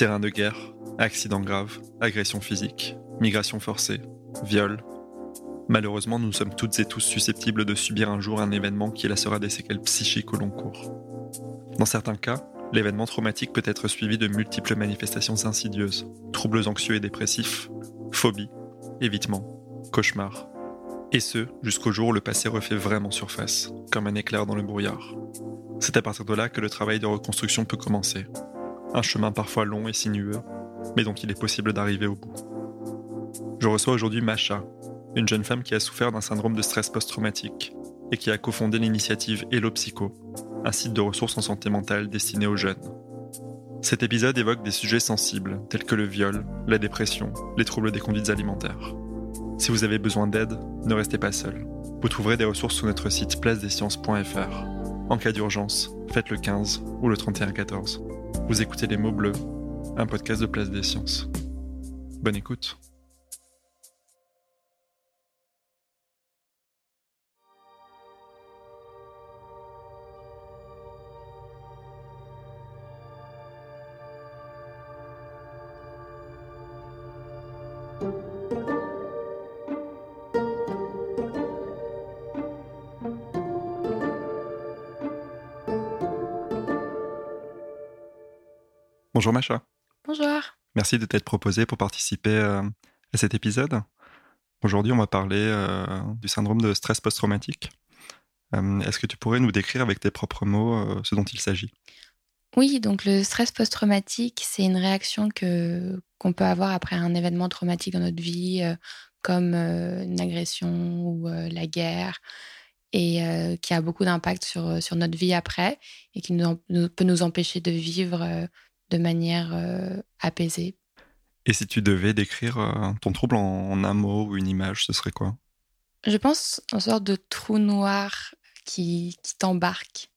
Terrain de guerre, accidents graves, agressions physiques, migration forcée, viol. Malheureusement, nous sommes toutes et tous susceptibles de subir un jour un événement qui laissera des séquelles psychiques au long cours. Dans certains cas, l'événement traumatique peut être suivi de multiples manifestations insidieuses, troubles anxieux et dépressifs, phobies, évitements, cauchemars. Et ce, jusqu'au jour où le passé refait vraiment surface, comme un éclair dans le brouillard. C'est à partir de là que le travail de reconstruction peut commencer, un chemin parfois long et sinueux, mais dont il est possible d'arriver au bout. Je reçois aujourd'hui Masha, une jeune femme qui a souffert d'un syndrome de stress post-traumatique et qui a cofondé l'initiative Hello Psycho, un site de ressources en santé mentale destiné aux jeunes. Cet épisode évoque des sujets sensibles tels que le viol, la dépression, les troubles des conduites alimentaires. Si vous avez besoin d'aide, ne restez pas seul. Vous trouverez des ressources sur notre site placedesciences.fr. En cas d'urgence, faites le 15 ou le 3114. Vous écoutez Les mots bleus, un podcast de Place des Sciences. Bonne écoute. Bonjour Macha. Bonjour. Merci de t'être proposée pour participer euh, à cet épisode. Aujourd'hui, on va parler euh, du syndrome de stress post-traumatique. Euh, est-ce que tu pourrais nous décrire avec tes propres mots ce dont il s'agit? Oui, donc le stress post-traumatique, c'est une réaction que qu'on peut avoir après un événement traumatique dans notre vie, comme une agression ou la guerre, et qui a beaucoup d'impact sur, sur notre vie après et qui nous, peut nous empêcher de vivre de manière euh, apaisée. Et si tu devais décrire euh, ton trouble en, un mot ou une image, ce serait quoi? Je pense une sorte de trou noir qui, qui t'embarque.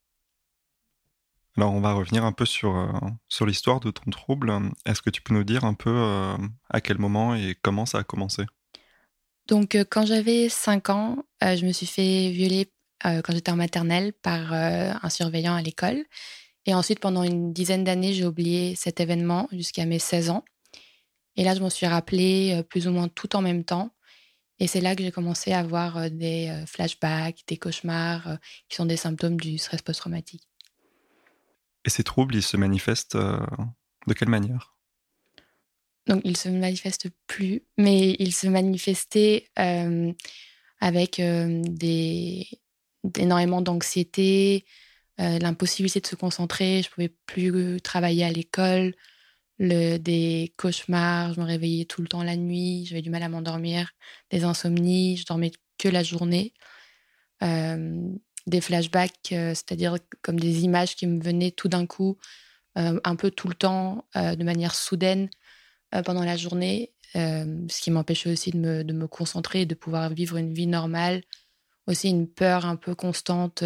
Alors on va revenir un peu sur, euh, sur l'histoire de ton trouble. Est-ce que tu peux nous dire un peu à quel moment et comment ça a commencé? Donc quand j'avais 5 ans, je me suis fait violer quand j'étais en maternelle par un surveillant à l'école. Et ensuite, pendant une dizaine d'années, j'ai oublié cet événement jusqu'à mes 16 ans. Et là, je m'en suis rappelé euh, plus ou moins tout en même temps. Et c'est là que j'ai commencé à avoir euh, des euh, flashbacks, des cauchemars, qui sont des symptômes du stress post-traumatique. Et ces troubles, ils se manifestent de quelle manière? Donc, ils se manifestent plus, mais ils se manifestaient avec des, énormément d'anxiété, euh, l'impossibilité de se concentrer, je pouvais plus travailler à l'école, le, des cauchemars, je me réveillais tout le temps la nuit, j'avais du mal à m'endormir, des insomnies, je dormais que la journée, euh, des flashbacks, euh, c'est-à-dire comme des images qui me venaient tout d'un coup, un peu tout le temps, de manière soudaine pendant la journée, ce qui m'empêchait aussi de me, de me, concentrer et de pouvoir vivre une vie normale. Aussi une peur un peu constante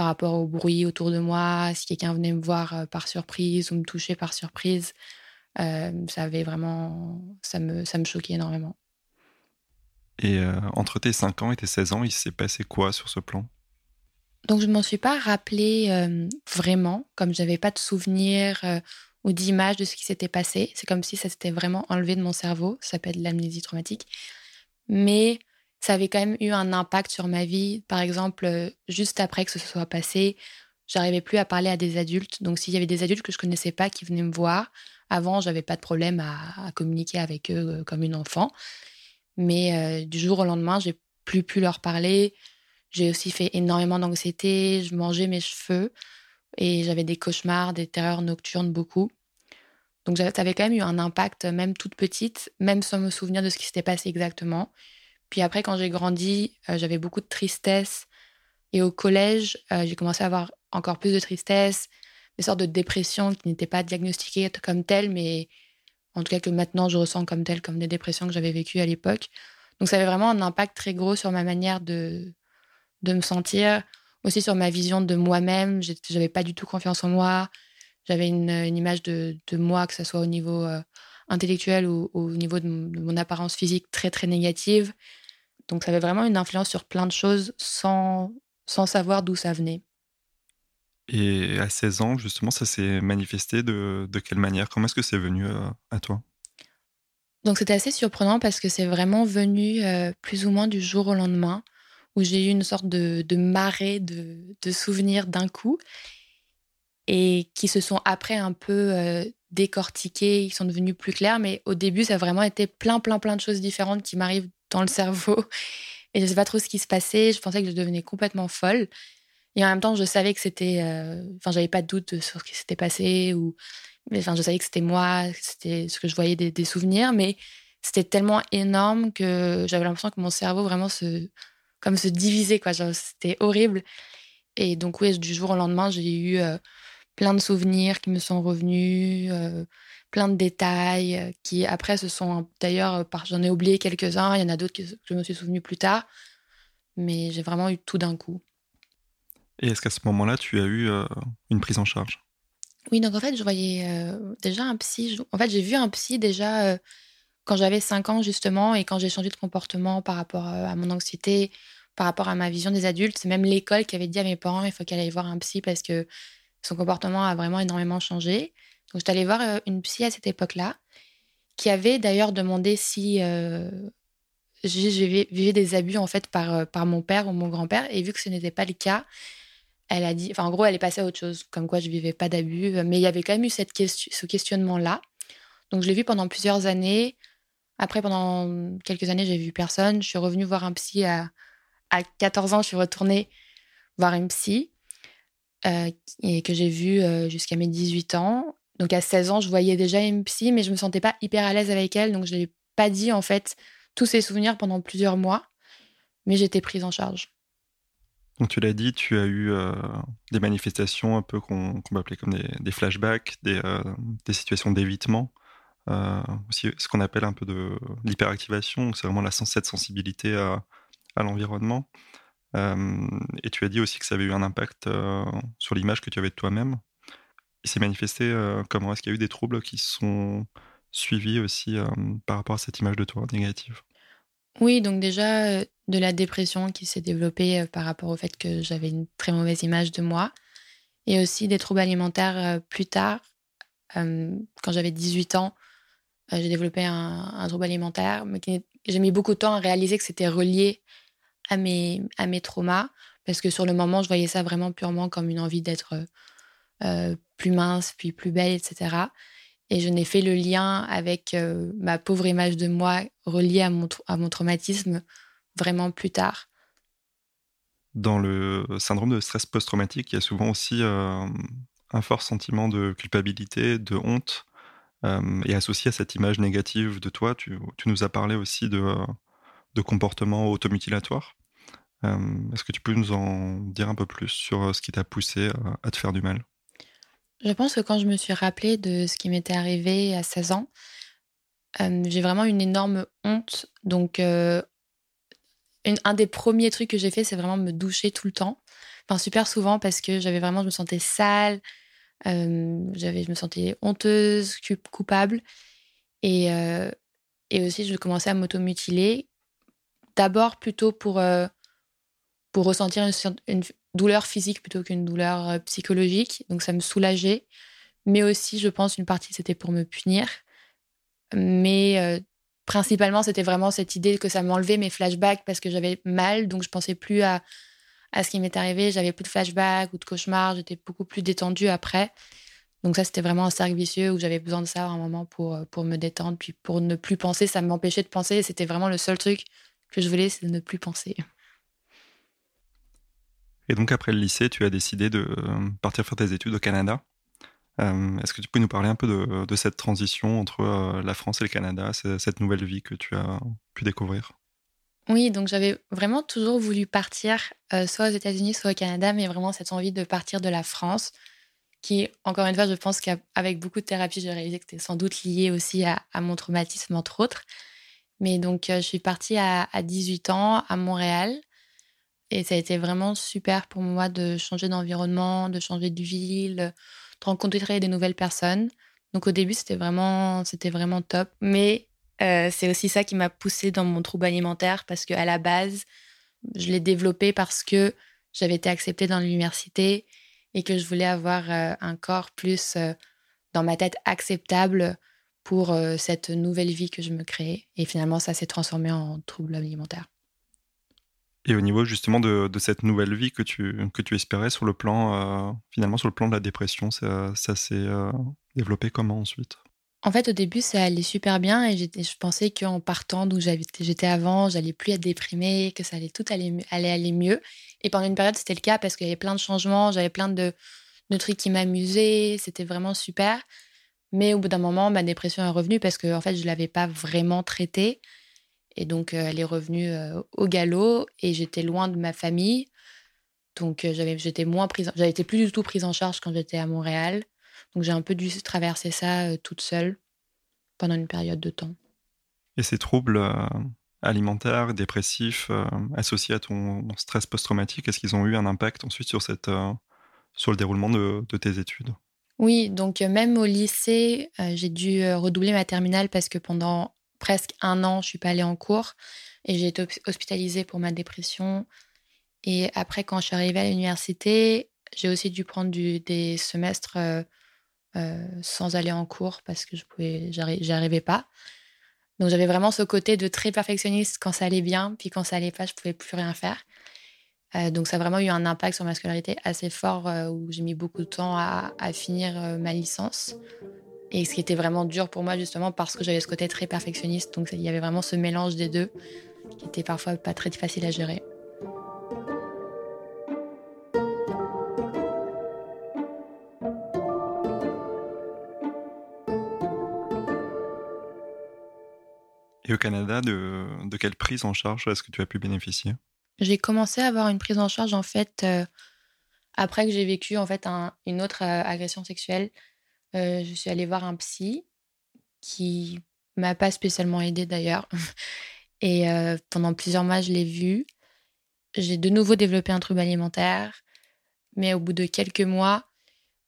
par rapport au bruit autour de moi, si quelqu'un venait me voir par surprise ou me toucher par surprise, euh, ça avait vraiment, ça me, ça me choquait énormément. Et euh, entre tes 5 ans et tes 16 ans, il s'est passé quoi sur ce plan? Donc je ne m'en suis pas rappelé vraiment, comme je n'avais pas de souvenirs ou d'image de ce qui s'était passé. C'est comme si ça s'était vraiment enlevé de mon cerveau. Ça s'appelle l'amnésie traumatique. Mais ça avait quand même eu un impact sur ma vie. Par exemple, euh, juste après que ce soit passé, j'arrivais plus à parler à des adultes. Donc, s'il y avait des adultes que je connaissais pas qui venaient me voir, avant, j'avais pas de problème à, communiquer avec eux euh, comme une enfant. Mais euh, du jour au lendemain, j'ai plus pu leur parler. J'ai aussi fait énormément d'anxiété, je mangeais mes cheveux et j'avais des cauchemars, des terreurs nocturnes beaucoup. Donc ça avait quand même eu un impact, même toute petite, même sans me souvenir de ce qui s'était passé exactement. Puis après, quand j'ai grandi, euh, j'avais beaucoup de tristesse. Et au collège, euh, j'ai commencé à avoir encore plus de tristesse, des sortes de dépressions qui n'étaient pas diagnostiquées comme telles, mais en tout cas que maintenant je ressens comme telles, comme des dépressions que j'avais vécues à l'époque. Donc ça avait vraiment un impact très gros sur ma manière de, de me sentir, aussi sur ma vision de moi-même. J'avais pas du tout confiance en moi. J'avais une, image de, moi, que ce soit au niveau euh, intellectuel ou, au niveau de mon, apparence physique, très très négative. Donc ça avait vraiment une influence sur plein de choses sans, sans savoir d'où ça venait. Et à 16 ans, justement, ça s'est manifesté de, de, quelle manière? Comment est-ce que c'est venu euh, à toi? Donc c'était assez surprenant parce que c'est vraiment venu euh, plus ou moins du jour au lendemain où j'ai eu une sorte de, de marée de, de souvenirs d'un coup et qui se sont après un peu euh, décortiqués, ils sont devenus plus clairs. Mais au début, ça a vraiment été plein, plein, plein de choses différentes qui m'arrivent dans le cerveau. Et je sais pas trop ce qui se passait. Je pensais que je devenais complètement folle. Et en même temps, je savais que c'était. Euh, enfin, j'avais pas de doute sur ce qui s'était passé. Ou... Enfin, je savais que c'était moi, c'était ce que je voyais des, des souvenirs. Mais c'était tellement énorme que j'avais l'impression que mon cerveau vraiment se. Comme se divisait, quoi. C'était horrible. Et donc, oui, du jour au lendemain, j'ai eu. Euh, plein de souvenirs qui me sont revenus, euh, plein de détails euh, qui après se sont d'ailleurs, euh, j'en ai oublié quelques-uns, il y en a d'autres que je me suis souvenu plus tard, mais j'ai vraiment eu tout d'un coup. Et est-ce qu'à ce, moment-là, tu as eu une prise en charge? Oui, donc en fait, je voyais déjà un psy. En fait, j'ai vu un psy déjà quand j'avais 5 ans, justement, et quand j'ai changé de comportement par rapport à mon anxiété, par rapport à ma vision des adultes. C'est même l'école qui avait dit à mes parents il faut qu'elle aille voir un psy parce que son comportement a vraiment énormément changé. Donc, je suis allée voir euh, une psy à cette époque-là, qui avait d'ailleurs demandé si euh, je vivais des abus en fait par, euh, par mon père ou mon grand-père. Et vu que ce n'était pas le cas, elle a dit, enfin en gros, elle est passée à autre chose, comme quoi je vivais pas d'abus. Mais il y avait quand même eu ce questionnement-là. Donc, je l'ai vu pendant plusieurs années. Après, pendant quelques années, j'ai vu personne. Je suis revenue voir un psy à, à 14 ans. Je suis retournée voir une psy. Euh, et que j'ai vu euh, jusqu'à mes 18 ans. Donc à 16 ans, je voyais déjà une psy, mais je me sentais pas hyper à l'aise avec elle, donc je n'ai pas dit en fait tous ces souvenirs pendant plusieurs mois, mais j'étais prise en charge. Donc tu l'as dit, tu as eu euh, des manifestations un peu qu'on peut appeler comme des, flashbacks, des, des situations d'évitement, aussi ce qu'on appelle un peu de l'hyperactivation, c'est vraiment la, cette sensibilité à, l'environnement. Euh, et tu as dit aussi que ça avait eu un impact euh, sur l'image que tu avais de toi-même. Il s'est manifesté comment Est-ce qu'il y a eu des troubles qui sont suivis aussi par rapport à cette image de toi négative? Oui, donc déjà de la dépression qui s'est développée par rapport au fait que j'avais une très mauvaise image de moi. Et aussi des troubles alimentaires plus tard. quand j'avais 18 ans, j'ai développé un, un, trouble alimentaire, mais j'ai mis beaucoup de temps à réaliser que c'était relié à mes, à mes traumas, parce que sur le moment, je voyais ça vraiment purement comme une envie d'être euh, plus mince, puis plus belle, etc. Et je n'ai fait le lien avec euh, ma pauvre image de moi reliée à mon, traumatisme vraiment plus tard. Dans le syndrome de stress post-traumatique, il y a souvent aussi euh, un fort sentiment de culpabilité, de honte, et associé à cette image négative de toi, tu, nous as parlé aussi de, de comportements automutilatoires. Euh, est-ce que tu peux nous en dire un peu plus sur euh, ce qui t'a poussé à te faire du mal? Je pense que quand je me suis rappelé de ce qui m'était arrivé à 16 ans, j'ai vraiment une énorme honte. Donc, un des premiers trucs que j'ai fait, c'est vraiment me doucher tout le temps. Enfin, super souvent parce que j'avais vraiment, je me sentais sale, j'avais, je me sentais honteuse, coupable. Et, et aussi, je commençais à m'automutiler. D'abord plutôt pour pour ressentir une, douleur physique plutôt qu'une douleur euh, psychologique. Donc ça me soulageait. Mais aussi, je pense, une partie, c'était pour me punir. Mais euh, principalement, c'était vraiment cette idée que ça m'enlevait mes flashbacks parce que j'avais mal. Donc je pensais plus à, à ce qui m'est arrivé. J'avais plus de flashbacks ou de cauchemars. J'étais beaucoup plus détendue après. Donc ça, c'était vraiment un cercle vicieux où j'avais besoin de ça à un moment pour, euh, pour me détendre. Puis pour ne plus penser, ça m'empêchait de penser. C'était vraiment le seul truc que je voulais, c'est de ne plus penser. Et donc après le lycée, tu as décidé de partir faire tes études au Canada. Est-ce que tu peux nous parler un peu de, cette transition entre la France et le Canada, cette nouvelle vie que tu as pu découvrir? Oui, donc j'avais vraiment toujours voulu partir, soit aux États-Unis, soit au Canada, mais vraiment cette envie de partir de la France, qui, encore une fois, je pense qu'avec beaucoup de thérapie, j'ai réalisé que c'était sans doute lié aussi à, mon traumatisme, entre autres. Mais donc, je suis partie à, à 18 ans à Montréal. Et ça a été vraiment super pour moi de changer d'environnement, de changer de ville, de rencontrer des nouvelles personnes. Donc au début, c'était vraiment, c'était vraiment top. Mais euh, c'est aussi ça qui m'a poussée dans mon trouble alimentaire parce qu'à la base, je l'ai développé parce que j'avais été acceptée dans l'université et que je voulais avoir euh, un corps plus euh, dans ma tête acceptable pour cette nouvelle vie que je me créais. Et finalement, ça s'est transformé en trouble alimentaire. Et au niveau justement de, cette nouvelle vie que tu, que tu espérais sur le plan, euh, finalement sur le plan de la dépression, ça, ça s'est euh, développé comment ensuite? En fait, au début, ça allait super bien et je pensais qu'en partant d'où j'étais avant, j'allais plus être déprimée, que ça allait tout aller, aller mieux. Et pendant une période, c'était le cas parce qu'il y avait plein de changements, j'avais plein de, de trucs qui m'amusaient, c'était vraiment super. Mais au bout d'un moment, ma dépression est revenue parce que en fait, je l'avais pas vraiment traitée. Et donc, euh, elle est revenue euh, au galop et j'étais loin de ma famille. Donc, euh, j'avais, j'étais moins prise, j'avais été plus du tout prise en charge quand j'étais à Montréal. Donc, j'ai un peu dû traverser ça toute seule pendant une période de temps. Et ces troubles alimentaires, dépressifs, associés à ton stress post-traumatique, est-ce qu'ils ont eu un impact ensuite sur, cette, sur le déroulement de, de tes études? Oui, donc même au lycée, j'ai dû redoubler ma terminale parce que pendant presque un an, je suis pas allée en cours et j'ai été hospitalisée pour ma dépression. Et après, quand je suis arrivée à l'université, j'ai aussi dû prendre des semestres euh, euh, sans aller en cours parce que je pouvais, j'arrivais pas. Donc j'avais vraiment ce côté de très perfectionniste quand ça allait bien, puis quand ça allait pas, je pouvais plus rien faire. Euh, donc ça a vraiment eu un impact sur ma scolarité assez fort où j'ai mis beaucoup de temps à, à finir ma licence. Et ce qui était vraiment dur pour moi, justement, parce que j'avais ce côté très perfectionniste. Donc, il y avait vraiment ce mélange des deux qui était parfois pas très facile à gérer. Et au Canada, de, de quelle prise en charge est-ce que tu as pu bénéficier? J'ai commencé à avoir une prise en charge, en fait, euh, après que j'ai vécu, en fait, une autre euh, agression sexuelle euh, je suis allée voir un psy qui m'a pas spécialement aidée d'ailleurs. Et euh, pendant plusieurs mois, je l'ai vu. J'ai de nouveau développé un trouble alimentaire, mais au bout de quelques mois,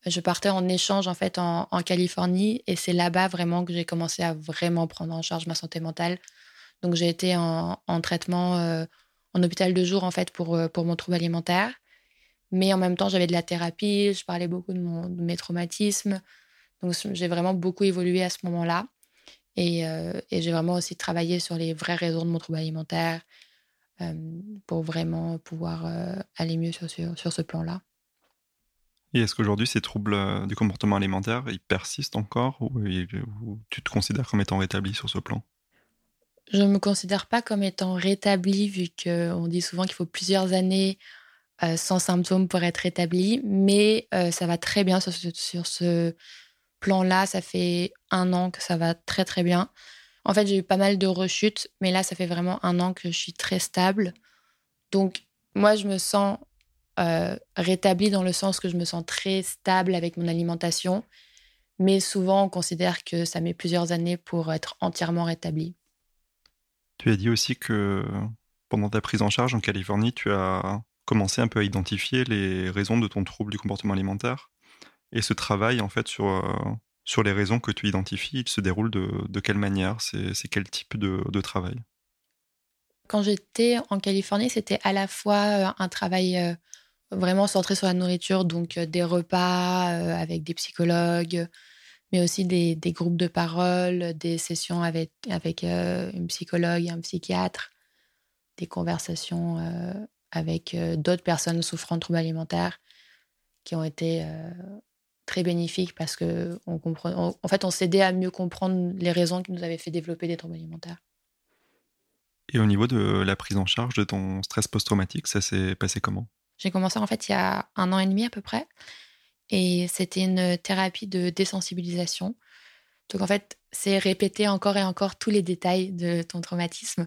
je partais en échange en fait en, Californie et c'est là-bas vraiment que j'ai commencé à vraiment prendre en charge ma santé mentale. Donc j'ai été en, traitement euh, en hôpital de jour en fait pour, pour mon trouble alimentaire, mais en même temps j'avais de la thérapie, je parlais beaucoup de, mon, de mes traumatismes, donc j'ai vraiment beaucoup évolué à ce moment-là. Euh, et, j'ai vraiment aussi travaillé sur les vraies raisons de mon trouble alimentaire euh, pour vraiment pouvoir euh, aller mieux sur, sur, ce plan-là. Et est-ce qu'aujourd'hui, ces troubles du comportement alimentaire, ils persistent encore ou, tu te considères comme étant rétabli sur ce plan? Je ne me considère pas comme étant rétabli vu qu'on dit souvent qu'il faut plusieurs années sans symptômes pour être rétabli, mais ça va très bien sur sur ce plan-là, ça fait un an que ça va très très bien. En fait, j'ai eu pas mal de rechutes, mais là, ça fait vraiment un an que je suis très stable. Donc, moi, je me sens euh, rétablie dans le sens que je me sens très stable avec mon alimentation. Mais souvent, on considère que ça met plusieurs années pour être entièrement rétabli. Tu as dit aussi que pendant ta prise en charge en Californie, tu as commencé un peu à identifier les raisons de ton trouble du comportement alimentaire. Et ce travail, en fait, sur, euh, sur les raisons que tu identifies, il se déroule de, de quelle manière? C'est quel type de, de travail? Quand j'étais en Californie, c'était à la fois euh, un travail euh, vraiment centré sur la nourriture, donc des repas avec des psychologues, mais aussi des, des, groupes de parole, des sessions avec, avec une psychologue et un psychiatre, des conversations avec d'autres personnes souffrant de troubles alimentaires qui ont été très bénéfique parce que on comprend, en fait, on s'aidait à mieux comprendre les raisons qui nous avaient fait développer des troubles alimentaires. Et au niveau de la prise en charge de ton stress post-traumatique, ça s'est passé comment? J'ai commencé en fait il y a un an et demi à peu près. Et c'était une thérapie de désensibilisation. Donc en fait, c'est répéter encore et encore tous les détails de ton traumatisme.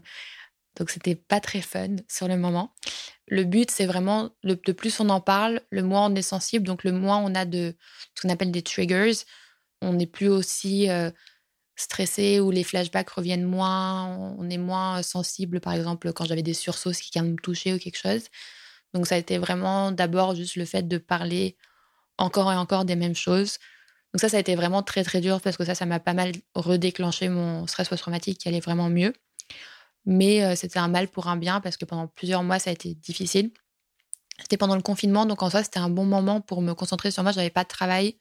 Donc c'était pas très fun sur le moment. Le but, c'est vraiment, le, de plus on en parle, le moins on est sensible, donc le moins on a de ce qu'on appelle des triggers. On n'est plus aussi euh, stressé ou les flashbacks reviennent moins, on est moins sensible, par exemple, quand j'avais des sursauts qui me toucher ou quelque chose. Donc ça a été vraiment d'abord juste le fait de parler encore et encore des mêmes choses. Donc ça, ça a été vraiment très très dur parce que ça, ça m'a pas mal redéclenché mon stress post-traumatique qui allait vraiment mieux. Mais euh, c'était un mal pour un bien parce que pendant plusieurs mois, ça a été difficile. C'était pendant le confinement, donc en soi, c'était un bon moment pour me concentrer sur moi. Je n'avais pas de travail,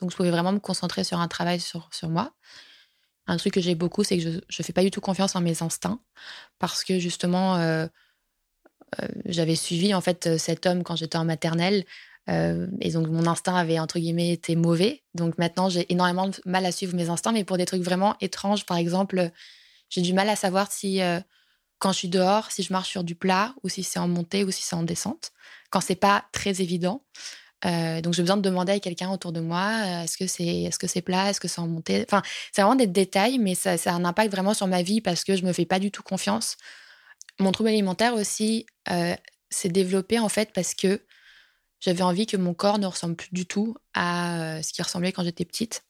donc je pouvais vraiment me concentrer sur un travail sur, sur moi. Un truc que j'ai beaucoup, c'est que je ne fais pas du tout confiance en mes instincts parce que justement, euh, euh, j'avais suivi en fait cet homme quand j'étais en maternelle. et donc mon instinct avait entre guillemets été mauvais. Donc maintenant j'ai énormément de mal à suivre mes instincts, mais pour des trucs vraiment étranges, par exemple, j'ai du mal à savoir si, euh, quand je suis dehors, si je marche sur du plat ou si c'est en montée ou si c'est en descente, quand c'est pas très évident. Euh, donc j'ai besoin de demander à quelqu'un autour de moi euh, est-ce que c'est est-ce que c'est plat est-ce que c'est en montée? Enfin c'est vraiment des détails mais ça, ça, a un impact vraiment sur ma vie parce que je me fais pas du tout confiance. Mon trouble alimentaire aussi s'est développé en fait parce que j'avais envie que mon corps ne ressemble plus du tout à ce qui ressemblait quand j'étais petite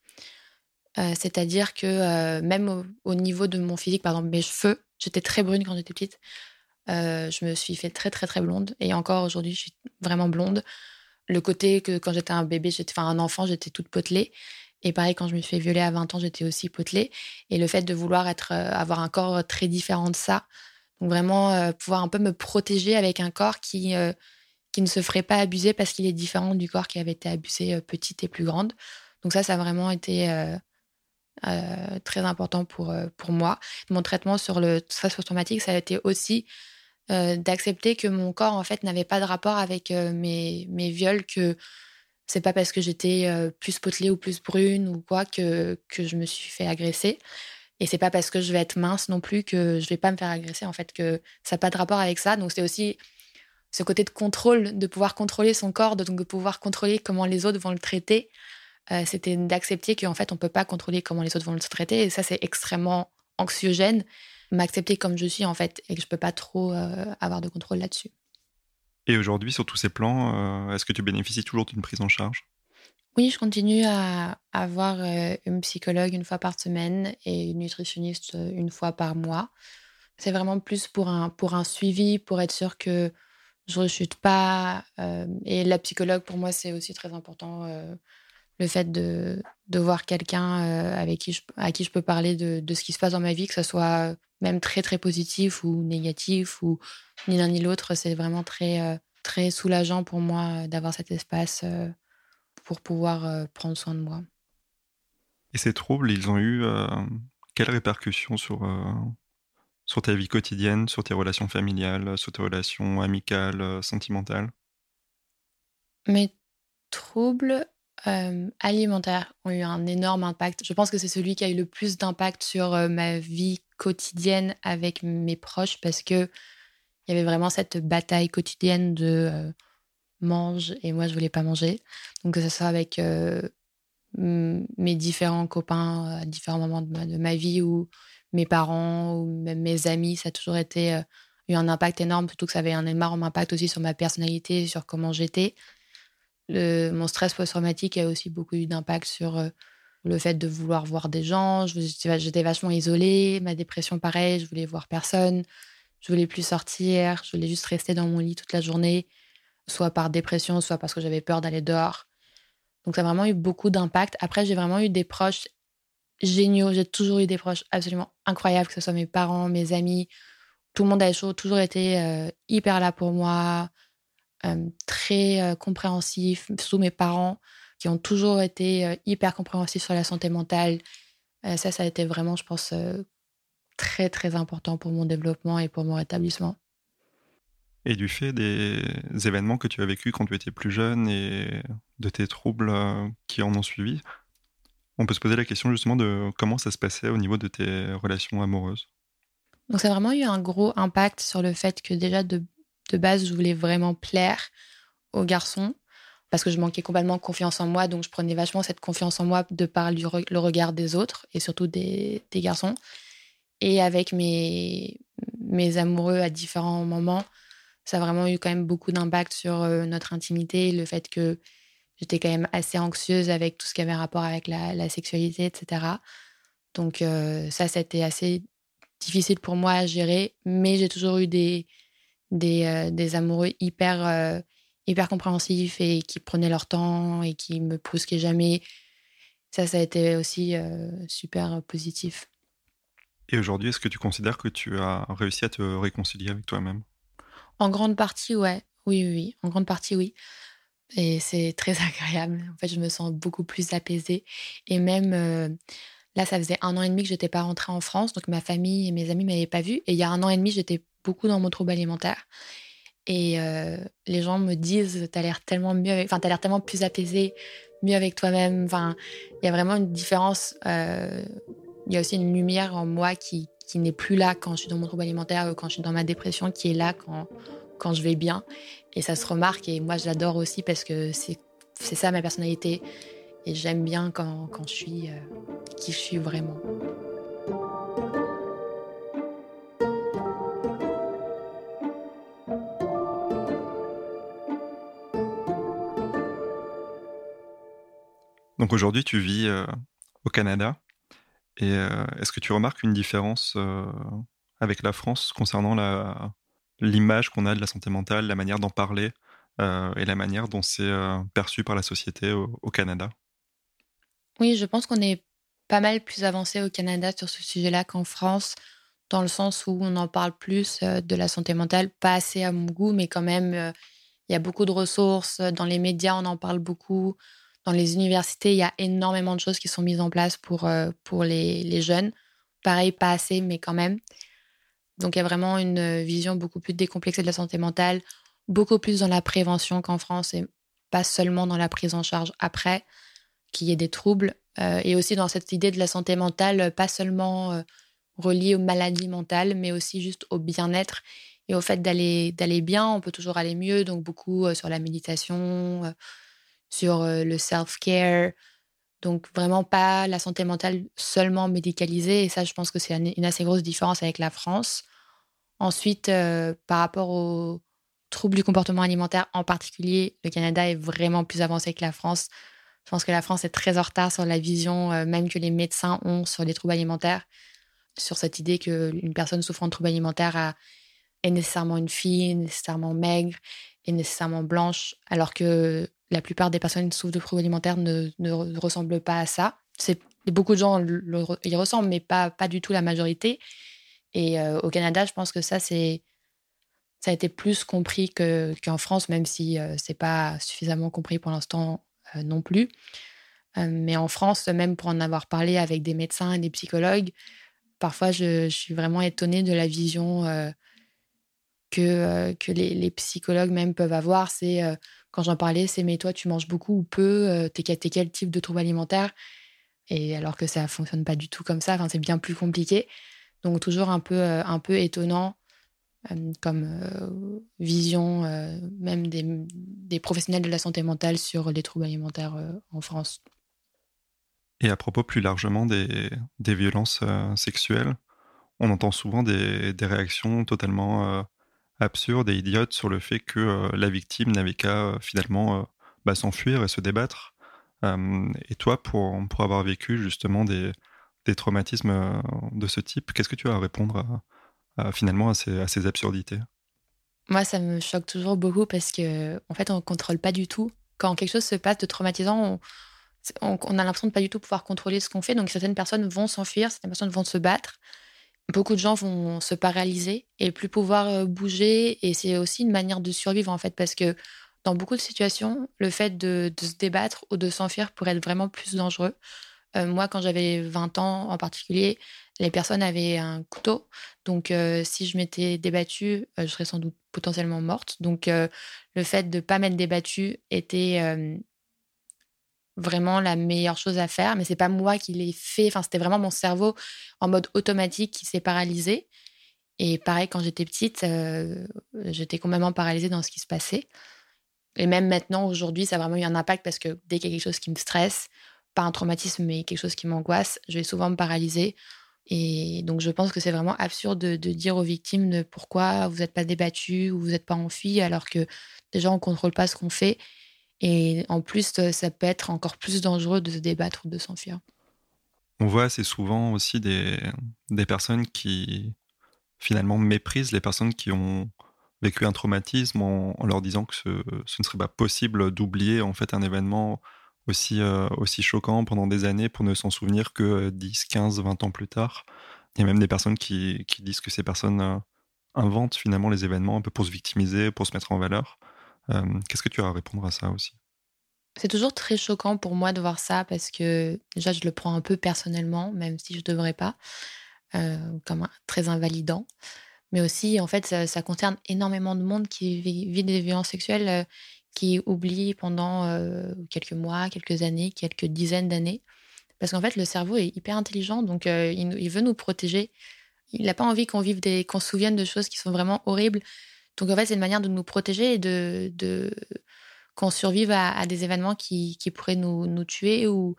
euh, c'est-à-dire que euh, même au, niveau de mon physique, par exemple mes cheveux, j'étais très brune quand j'étais petite. Euh, je me suis fait très très très blonde et encore aujourd'hui je suis vraiment blonde. Le côté que quand j'étais un bébé, j'étais enfin un enfant, j'étais toute potelée. Et pareil, quand je me suis fait violer à 20 ans, j'étais aussi potelée. Et le fait de vouloir être, avoir un corps très différent de ça, donc vraiment pouvoir un peu me protéger avec un corps qui, qui ne se ferait pas abuser parce qu'il est différent du corps qui avait été abusé petite et plus grande. Donc ça, ça a vraiment été euh, très important pour, euh, pour moi. Mon traitement sur le stress post-traumatique, ça a été aussi euh, d'accepter que mon corps, en fait, n'avait pas de rapport avec mes, mes viols, que c'est pas parce que j'étais plus potelée ou plus brune ou quoi que, que je me suis fait agresser. Et c'est pas parce que je vais être mince non plus que je vais pas me faire agresser, en fait, que ça n'a pas de rapport avec ça. Donc, c'est aussi ce côté de contrôle, de pouvoir contrôler son corps, donc de pouvoir contrôler comment les autres vont le traiter. Euh, c'était d'accepter qu'en fait, on ne peut pas contrôler comment les autres vont le traiter. Et ça, c'est extrêmement anxiogène. M'accepter comme je suis, en fait, et que je ne peux pas trop euh, avoir de contrôle là-dessus. Et aujourd'hui, sur tous ces plans, euh, est-ce que tu bénéficies toujours d'une prise en charge? Oui, je continue à avoir une psychologue une fois par semaine et une nutritionniste une fois par mois. C'est vraiment plus pour un, pour un suivi, pour être sûr que je ne rechute pas. et la psychologue, pour moi, c'est aussi très important le fait de, de voir quelqu'un euh, avec qui je, à qui je peux parler de, de, ce qui se passe dans ma vie, que ce soit même très très positif ou négatif ou ni l'un ni l'autre, c'est vraiment très euh, très soulageant pour moi d'avoir cet espace euh, pour pouvoir prendre soin de moi. Et ces troubles, ils ont eu quelles répercussions sur sur ta vie quotidienne, sur tes relations familiales, sur tes relations amicales, sentimentales? Mes troubles, euh, alimentaires ont eu un énorme impact. Je pense que c'est celui qui a eu le plus d'impact sur euh, ma vie quotidienne avec mes proches parce que il y avait vraiment cette bataille quotidienne de euh, mange et moi je voulais pas manger. Donc que ce soit avec mes différents copains à différents moments de ma, vie ou mes parents ou même mes amis, ça a toujours été eu un impact énorme, surtout que ça avait un énorme impact aussi sur ma personnalité, sur comment j'étais mon stress post-traumatique a aussi beaucoup eu d'impact sur euh, le fait de vouloir voir des gens. J'étais vachement isolée. Ma dépression, pareil, je voulais voir personne. Je voulais plus sortir. Je voulais juste rester dans mon lit toute la journée, soit par dépression, soit parce que j'avais peur d'aller dehors. Donc ça a vraiment eu beaucoup d'impact. Après, j'ai vraiment eu des proches géniaux. J'ai toujours eu des proches absolument incroyables, que ce soit mes parents, mes amis. Tout le monde a toujours été euh, hyper là pour moi. Euh, très euh, compréhensif, surtout mes parents qui ont toujours été euh, hyper compréhensifs sur la santé mentale. ça, ça a été vraiment, je pense, très très important pour mon développement et pour mon rétablissement. Et du fait des événements que tu as vécus quand tu étais plus jeune et de tes troubles qui en ont suivi, on peut se poser la question justement de comment ça se passait au niveau de tes relations amoureuses? Donc ça a vraiment eu un gros impact sur le fait que déjà de de base, je voulais vraiment plaire aux garçons parce que je manquais complètement de confiance en moi, donc je prenais vachement cette confiance en moi de par le regard des autres et surtout des, garçons. Et avec mes, mes amoureux à différents moments, ça a vraiment eu quand même beaucoup d'impact sur euh, notre intimité, le fait que j'étais quand même assez anxieuse avec tout ce qui avait rapport avec la, sexualité, etc. Donc euh, ça, c'était assez difficile pour moi à gérer, mais j'ai toujours eu des, des, euh, des amoureux hyper hyper compréhensifs et qui prenaient leur temps et qui me brusquaient jamais. Ça, ça a été aussi euh, super positif. Et aujourd'hui, est-ce que tu considères que tu as réussi à te réconcilier avec toi-même? En grande partie, ouais. Oui, oui, oui. En grande partie, oui. Et c'est très agréable. En fait, je me sens beaucoup plus apaisée. Et même euh, là, ça faisait un an et demi que je n'étais pas rentrée en France. Donc, ma famille et mes amis ne m'avaient pas vue. Et il y a un an et demi, j'étais beaucoup dans mon trouble alimentaire. Et euh, les gens me disent, t'as l'air tellement mieux, enfin, t'as l'air tellement plus apaisé, mieux avec toi-même. Enfin, il y a vraiment une différence. Euh, il y a aussi une lumière en moi qui, qui n'est plus là quand je suis dans mon trouble alimentaire ou quand je suis dans ma dépression, qui est là quand, quand je vais bien. Et ça se remarque. Et moi, je l'adore aussi parce que c'est, c'est ça ma personnalité. Et j'aime bien quand, quand je suis euh, qui je suis vraiment. Donc aujourd'hui, tu vis euh, au Canada. Et euh, est-ce que tu remarques une différence euh, avec la France concernant l'image qu'on a de la santé mentale, la manière d'en parler et la manière dont c'est perçu par la société au, Canada? Oui, je pense qu'on est pas mal plus avancé au Canada sur ce sujet-là qu'en France, dans le sens où on en parle plus de la santé mentale, pas assez à mon goût, mais quand même, il y a beaucoup de ressources. Dans les médias, on en parle beaucoup dans les universités, il y a énormément de choses qui sont mises en place pour, euh, pour les, les, jeunes. Pareil, pas assez, mais quand même. Donc il y a vraiment une vision beaucoup plus décomplexée de la santé mentale, beaucoup plus dans la prévention qu'en France et pas seulement dans la prise en charge après qu'il y ait des troubles. Euh, et aussi dans cette idée de la santé mentale, pas seulement euh, reliée aux maladies mentales, mais aussi juste au bien-être et au fait d'aller bien. On peut toujours aller mieux, donc beaucoup sur la méditation sur euh, le self-care. Donc vraiment pas la santé mentale seulement médicalisée. Et ça, je pense que c'est une assez grosse différence avec la France. Ensuite, euh, par rapport aux troubles du comportement alimentaire en particulier, le Canada est vraiment plus avancé que la France. Je pense que la France est très en retard sur la vision euh, même que les médecins ont sur les troubles alimentaires, sur cette idée qu'une personne souffrant de troubles alimentaires est nécessairement une fille, nécessairement maigre, et nécessairement blanche, alors que la plupart des personnes qui souffrent de troubles alimentaires ne, ressemblent pas à ça. C'est beaucoup de gens y ressemblent, mais pas pas du tout la majorité. Et euh, au Canada, je pense que ça c'est ça a été plus compris qu'en France, même si euh, c'est pas suffisamment compris pour l'instant euh, non plus. mais en France, même pour en avoir parlé avec des médecins et des psychologues, parfois je, je suis vraiment étonnée de la vision que, que les, les, psychologues même peuvent avoir. C'est quand j'en parlais, c'est mais toi, tu manges beaucoup ou peu, euh, t'es, quel type de trouble alimentaire? Et alors que ça fonctionne pas du tout comme ça, c'est bien plus compliqué. Donc toujours un peu, euh, un peu étonnant euh, comme vision même des, des, professionnels de la santé mentale sur les troubles alimentaires en France. Et à propos plus largement des, des violences sexuelles, on entend souvent des, des réactions totalement absurde et idiote sur le fait que euh, la victime n'avait qu'à euh, finalement euh, bah, s'enfuir et se débattre. et toi, pour, pour avoir vécu justement des, des traumatismes de ce type, qu'est-ce que tu as à répondre finalement à ces, à ces, absurdités? Moi, ça me choque toujours beaucoup parce que en fait, on ne contrôle pas du tout. Quand quelque chose se passe de traumatisant, on, on, a l'impression de pas du tout pouvoir contrôler ce qu'on fait. Donc certaines personnes vont s'enfuir, certaines personnes vont se battre beaucoup de gens vont se paralyser et plus pouvoir euh, bouger. Et c'est aussi une manière de survivre, en fait, parce que dans beaucoup de situations, le fait de, se débattre ou de s'enfuir pourrait être vraiment plus dangereux. Euh, moi, quand j'avais 20 ans en particulier, les personnes avaient un couteau. Donc, euh, si je m'étais débattue, je serais sans doute potentiellement morte. Donc, le fait de ne pas m'être débattue était vraiment la meilleure chose à faire, mais c'est pas moi qui l'ai fait. Enfin, c'était vraiment mon cerveau en mode automatique qui s'est paralysé. Et pareil, quand j'étais petite, euh, j'étais complètement paralysée dans ce qui se passait. Et même maintenant, aujourd'hui, ça a vraiment eu un impact parce que dès qu'il y a quelque chose qui me stresse, pas un traumatisme, mais quelque chose qui m'angoisse, je vais souvent me paralyser. Et donc, je pense que c'est vraiment absurde de, dire aux victimes de pourquoi vous n'êtes pas débattu ou vous n'êtes pas enfui, alors que déjà, on ne contrôle pas ce qu'on fait. Et en plus, ça peut être encore plus dangereux de se débattre ou de s'enfuir. On voit assez souvent aussi des, personnes qui finalement méprisent les personnes qui ont vécu un traumatisme en, leur disant que ce, ne serait pas possible d'oublier en fait un événement aussi, euh, choquant pendant des années pour ne s'en souvenir que 10, 15, 20 ans plus tard. Il y a même des personnes qui, qui disent que ces personnes euh, inventent finalement les événements un peu pour se victimiser, pour se mettre en valeur. Euh, qu'est-ce que tu as à répondre à ça aussi? C'est toujours très choquant pour moi de voir ça parce que déjà je le prends un peu personnellement, même si je ne devrais pas, comme très invalidant. Mais aussi, en fait, ça, concerne énormément de monde qui vit des violences sexuelles qui oublie pendant quelques mois, quelques années, quelques dizaines d'années. Parce qu'en fait, le cerveau est hyper intelligent, donc il, veut nous protéger. Il n'a pas envie qu'on vive des, qu'on se souvienne de choses qui sont vraiment horribles. Donc en fait, c'est une manière de nous protéger et de, qu'on survive à, des événements qui, pourraient nous, tuer ou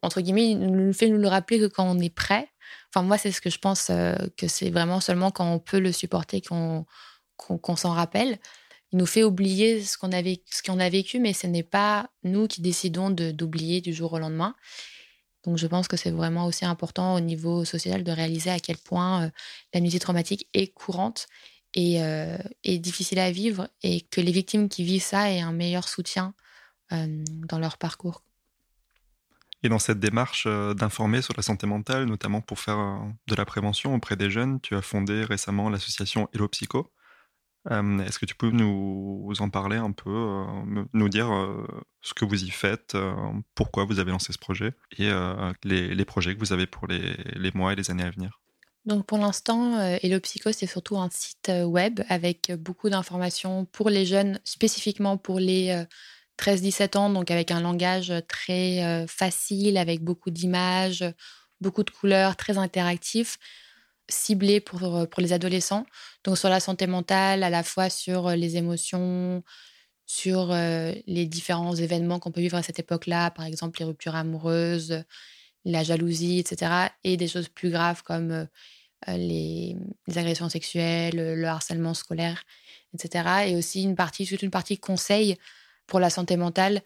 entre guillemets, il nous fait nous le rappeler que quand on est prêt. Enfin moi, c'est ce que je pense que c'est vraiment seulement quand on peut le supporter qu'on qu'on s'en rappelle il nous fait oublier ce qu'on a, a, vécu, mais ce n'est pas nous qui décidons d'oublier du jour au lendemain. Donc je pense que c'est vraiment aussi important au niveau social de réaliser à quel point euh, l'amnésie traumatique est courante et, euh, difficile à vivre et que les victimes qui vivent ça aient un meilleur soutien euh, dans leur parcours. Et dans cette démarche d'informer sur la santé mentale, notamment pour faire de la prévention auprès des jeunes, tu as fondé récemment l'association Hello Psycho. Euh, est-ce que tu peux nous en parler un peu, euh, nous dire euh, ce que vous y faites, pourquoi vous avez lancé ce projet et les, projets que vous avez pour les, mois et les années à venir? Donc pour l'instant, Hello Psycho, c'est surtout un site web avec beaucoup d'informations pour les jeunes, spécifiquement pour les 13-17 ans, donc avec un langage très facile, avec beaucoup d'images, beaucoup de couleurs, très interactif ciblé pour, euh, pour les adolescents. Donc sur la santé mentale, à la fois sur euh, les émotions, sur euh, les différents événements qu'on peut vivre à cette époque-là, par exemple les ruptures amoureuses, la jalousie, etc. Et des choses plus graves comme les, agressions sexuelles, le harcèlement scolaire, etc. Et aussi une partie, toute une partie conseil pour la santé mentale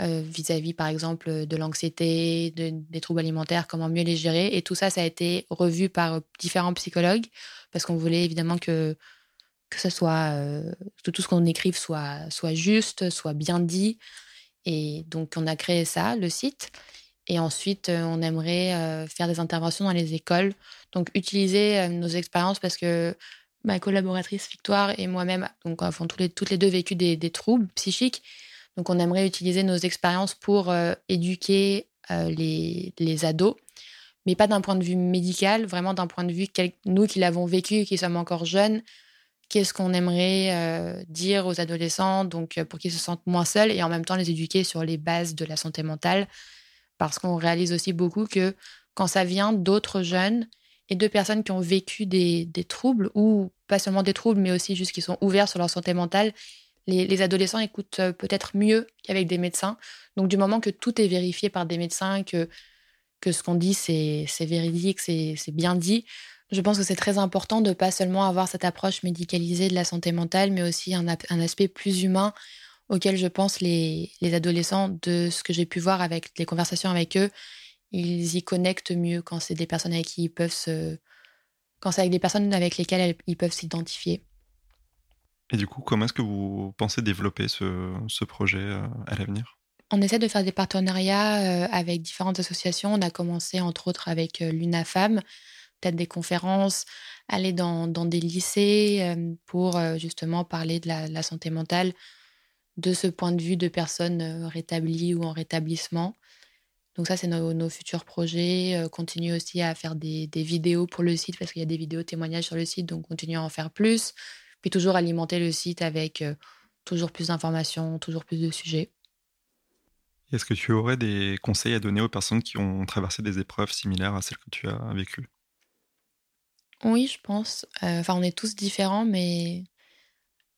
euh, vis-à-vis, par exemple, de l'anxiété, des troubles alimentaires, comment mieux les gérer. Et tout ça, ça a été revu par différents psychologues parce qu'on voulait évidemment que, que, ça soit, euh, tout ce qu'on écrive soit, soit juste, soit bien dit. Et donc, on a créé ça, le site. Et ensuite, euh, on aimerait faire des interventions dans les écoles. Donc, utiliser nos expériences parce que ma collaboratrice Victoire et moi-même, donc, avons toutes les deux vécu des, troubles psychiques. Donc on aimerait utiliser nos expériences pour euh, éduquer euh, les, les, ados, mais pas d'un point de vue médical, vraiment d'un point de vue, nous qui l'avons vécu, qui sommes encore jeunes, qu'est-ce qu'on aimerait euh, dire aux adolescents, donc pour qu'ils se sentent moins seuls, et en même temps les éduquer sur les bases de la santé mentale, parce qu'on réalise aussi beaucoup que quand ça vient d'autres jeunes et de personnes qui ont vécu des, des troubles, ou pas seulement des troubles, mais aussi juste qui sont ouverts sur leur santé mentale, les, adolescents écoutent euh, peut-être mieux qu'avec des médecins. Donc du moment que tout est vérifié par des médecins, que, que ce qu'on dit, c'est véridique, c'est bien dit, je pense que c'est très important de pas seulement avoir cette approche médicalisée de la santé mentale, mais aussi un, aspect plus humain auquel je pense les, les adolescents, de ce que j'ai pu voir avec les conversations avec eux, ils y connectent mieux quand c'est des personnes avec qui ils peuvent se... quand c'est avec des personnes avec lesquelles ils peuvent s'identifier. Et du coup, comment est-ce que vous pensez développer ce, projet euh, à l'avenir? On essaie de faire des partenariats euh, avec différentes associations. On a commencé entre autres avec euh, l'UNAFAM, peut-être des conférences, aller dans, des lycées pour justement parler de la, santé mentale de ce point de vue de personnes rétablies ou en rétablissement. Donc ça, c'est nos, futurs projets. continuer aussi à faire des, des, vidéos pour le site parce qu'il y a des vidéos témoignages sur le site, donc continuer à en faire plus puis toujours alimenter le site avec euh, toujours plus d'informations, toujours plus de sujets. Est-ce que tu aurais des conseils à donner aux personnes qui ont traversé des épreuves similaires à celles que tu as vécues? Oui, je pense. Euh, enfin, on est tous différents, mais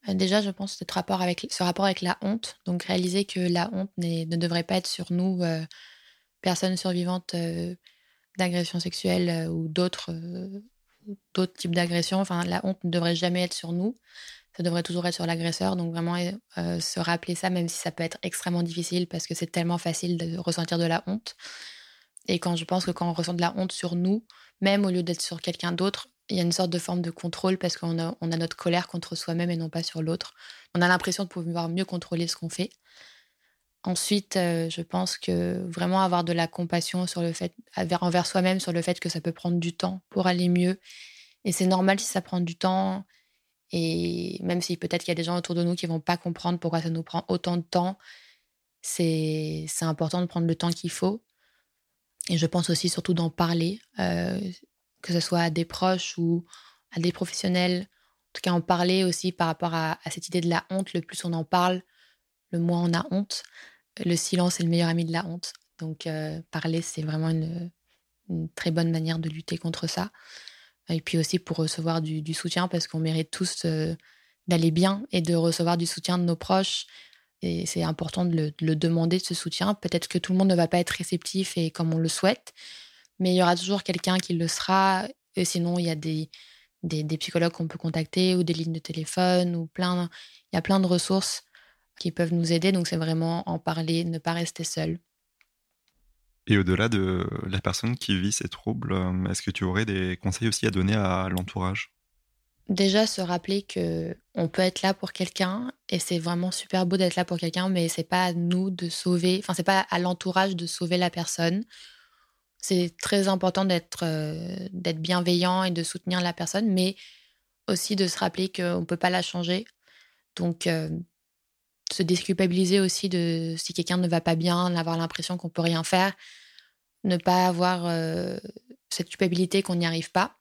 Déjà, je pense ce rapport avec, ce rapport avec la honte. Donc, réaliser que la honte ne devrait pas être sur nous, personnes survivantes d'agressions sexuelles ou d'autres types d'agressions. Enfin, la honte ne devrait jamais être sur nous. Ça devrait toujours être sur l'agresseur. Donc, vraiment, se rappeler ça, même si ça peut être extrêmement difficile parce que c'est tellement facile de ressentir de la honte. Et quand je pense que quand on ressent de la honte sur nous, même au lieu d'être sur quelqu'un d'autre, il y a une sorte de forme de contrôle parce qu'on on a notre colère contre soi-même et non pas sur l'autre. On a l'impression de pouvoir mieux contrôler ce qu'on fait. Ensuite, euh, je pense que vraiment avoir de la compassion sur le fait, envers soi-même sur le fait que ça peut prendre du temps pour aller mieux. Et c'est normal si ça prend du temps. Et même si peut-être qu'il y a des gens autour de nous qui vont pas comprendre pourquoi ça nous prend autant de temps, c'est important de prendre le temps qu'il faut. Et je pense aussi surtout d'en parler, euh, que ce soit à des proches ou à des professionnels. En tout cas, en parler aussi par rapport à, cette idée de la honte. Le plus on en parle, le moins on a honte. Le silence est le meilleur ami de la honte. Donc, euh, parler, c'est vraiment une, très bonne manière de lutter contre ça. Et puis aussi pour recevoir du, soutien, parce qu'on mérite tous euh, d'aller bien et de recevoir du soutien de nos proches, et c'est important de le, demander, ce soutien. Peut-être que tout le monde ne va pas être réceptif et comme on le souhaite, mais il y aura toujours quelqu'un qui le sera. Et sinon, il y a des, des, psychologues qu'on peut contacter ou des lignes de téléphone ou plein. Il y a plein de ressources qui peuvent nous aider. Donc, c'est vraiment en parler, ne pas rester seul. Et au-delà de la personne qui vit ces troubles, est-ce que tu aurais des conseils aussi à donner à l'entourage? Déjà se rappeler que on peut être là pour quelqu'un et c'est vraiment super beau d'être là pour quelqu'un mais c'est pas à nous de sauver enfin c'est pas à l'entourage de sauver la personne c'est très important d'être euh, d'être bienveillant et de soutenir la personne mais aussi de se rappeler qu'on peut pas la changer donc euh, se déculpabiliser aussi de si quelqu'un ne va pas bien avoir l'impression qu'on peut rien faire ne pas avoir euh, cette culpabilité qu'on n'y arrive pas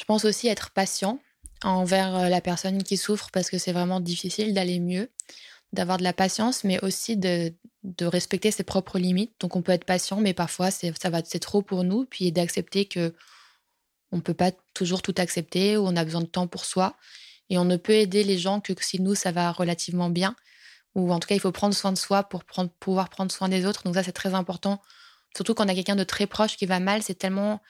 je pense aussi être patient envers euh, la personne qui souffre parce que c'est vraiment difficile d'aller mieux, d'avoir de la patience, mais aussi de, respecter ses propres limites. Donc on peut être patient, mais parfois ça va, c'est trop pour nous, puis d'accepter que on peut pas toujours tout accepter, ou on a besoin de temps pour soi. Et on ne peut aider les gens que si nous, ça va relativement bien. Ou en tout cas, il faut prendre soin de soi pour pouvoir prendre soin des autres. Donc ça, c'est très important. Surtout quand on a quelqu'un de très proche qui va mal, c'est tellement,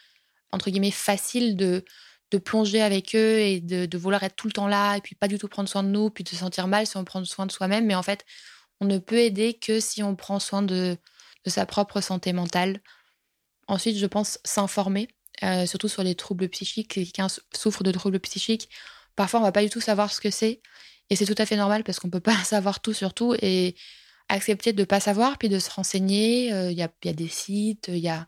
entre guillemets, facile de, de plonger avec eux et de, vouloir être tout le temps là et puis pas du tout prendre soin de nous, puis de se sentir mal si on prend soin de soi-même. Mais en fait, on ne peut aider que si on prend soin de, sa propre santé mentale. Ensuite, je pense s'informer, euh, surtout sur les troubles psychiques. Quelqu'un souffre de troubles psychiques. Parfois, on va pas du tout savoir ce que c'est. Et c'est tout à fait normal parce qu'on peut pas savoir tout sur tout. Et accepter de ne pas savoir, puis de se renseigner. Euh, il y, a, y, des sites, y a,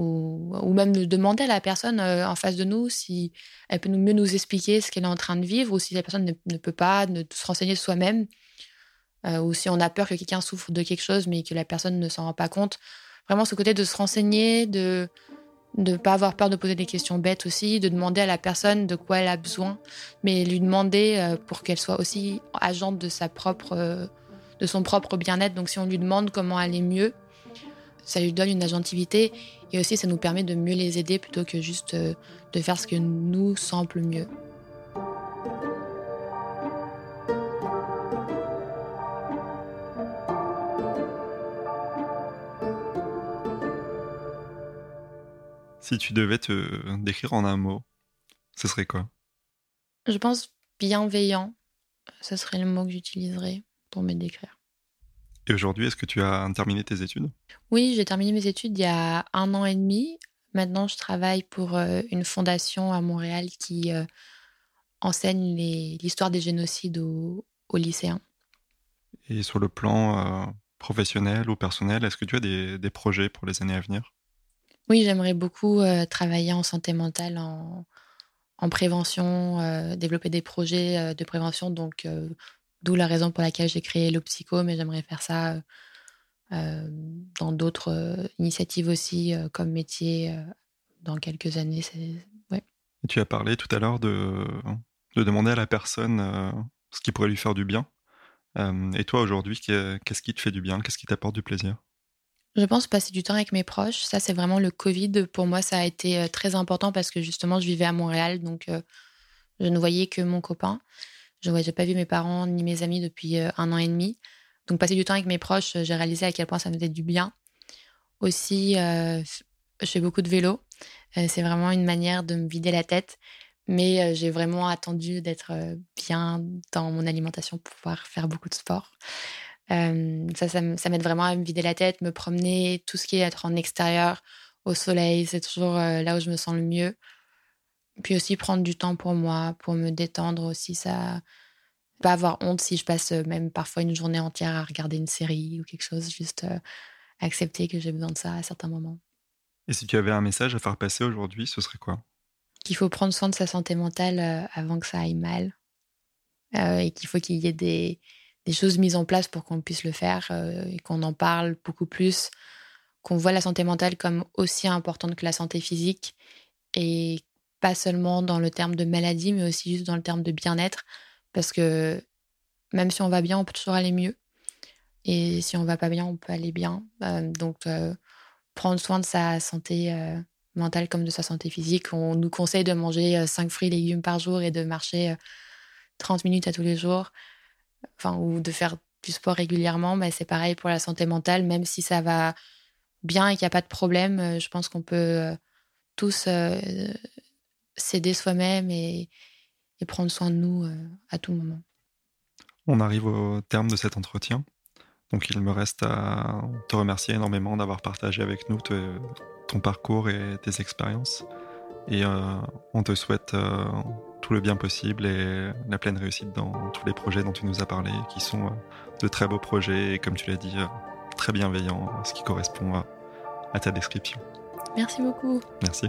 ou, même de demander à la personne euh, en face de nous si elle peut mieux nous expliquer ce qu'elle est en train de vivre ou si la personne ne, peut pas ne, se renseigner soi-même euh, ou si on a peur que quelqu'un souffre de quelque chose mais que la personne ne s'en rend pas compte. Vraiment ce côté de se renseigner, de ne pas avoir peur de poser des questions bêtes aussi, de demander à la personne de quoi elle a besoin, mais lui demander euh, pour qu'elle soit aussi agente de propre, de son propre bien-être. Donc si on lui demande comment aller mieux, ça lui donne une agentivité et aussi ça nous permet de mieux les aider plutôt que juste euh, de faire ce que nous semble mieux. Si tu devais te décrire en un mot, ce serait quoi? Je pense bienveillant. Ce serait le mot que j'utiliserais pour me décrire. Et aujourd'hui, est-ce que tu as terminé tes études? Oui, j'ai terminé mes études il y a un an et demi. Maintenant, je travaille pour euh, une fondation à Montréal qui euh, enseigne l'histoire des génocides aux, lycéens. Et sur le plan euh, professionnel ou personnel, est-ce que tu as des, projets pour les années à venir? Oui, j'aimerais beaucoup travailler en santé mentale, en, en prévention, développer des projets de prévention, donc D'où la raison pour laquelle j'ai créé l'Opsycho, mais j'aimerais faire ça euh, euh, dans d'autres euh, initiatives aussi comme métier dans quelques années. Tu as parlé tout à l'heure de, demander à la personne ce qui pourrait lui faire du bien. et toi aujourd'hui, qu'est-ce qui te fait du bien? Qu'est-ce qui t'apporte du plaisir? Je pense passer du temps avec mes proches. Ça, c'est vraiment le Covid. Pour moi, ça a été très important parce que justement, je vivais à Montréal, donc je ne voyais que mon copain. Je n'ai pas vu mes parents ni mes amis depuis un an et demi. Donc passer du temps avec mes proches, j'ai réalisé à quel point ça me faisait du bien. Aussi, je fais beaucoup de vélo. c'est vraiment une manière de me vider la tête. Mais j'ai vraiment attendu d'être bien dans mon alimentation pour pouvoir faire beaucoup de sport. Ça, ça, m'aide vraiment à me vider la tête, me promener, tout ce qui est être en extérieur, au soleil, c'est toujours là où je me sens le mieux. Puis aussi prendre du temps pour moi, pour me détendre aussi, ça. Pas avoir honte si je passe même parfois une journée entière à regarder une série ou quelque chose, juste accepter que j'ai besoin de ça à certains moments. Et si tu avais un message à faire passer aujourd'hui, ce serait quoi? Qu'il faut prendre soin de sa santé mentale avant que ça aille mal. et qu'il faut qu'il y ait des, des, choses mises en place pour qu'on puisse le faire et qu'on en parle beaucoup plus, qu'on voit la santé mentale comme aussi importante que la santé physique et pas seulement dans le terme de maladie, mais aussi juste dans le terme de bien-être, parce que même si on va bien, on peut toujours aller mieux. Et si on va pas bien, on peut aller bien. Euh, donc, euh, prendre soin de sa santé euh, mentale comme de sa santé physique. On nous conseille de manger 5 fruits et légumes par jour et de marcher 30 minutes à tous les jours, enfin, ou de faire du sport régulièrement. Mais c'est pareil pour la santé mentale, même si ça va bien et qu'il n'y a pas de problème, je pense qu'on peut tous s'aider soi-même et, prendre soin de nous euh, à tout moment. On arrive au terme de cet entretien. Donc il me reste à te remercier énormément d'avoir partagé avec nous ton parcours et tes expériences. Et euh, on te souhaite euh, tout le bien possible et la pleine réussite dans tous les projets dont tu nous as parlé, qui sont de très beaux projets et comme tu l'as dit, très bienveillants, ce qui correspond à ta description. Merci beaucoup. Merci.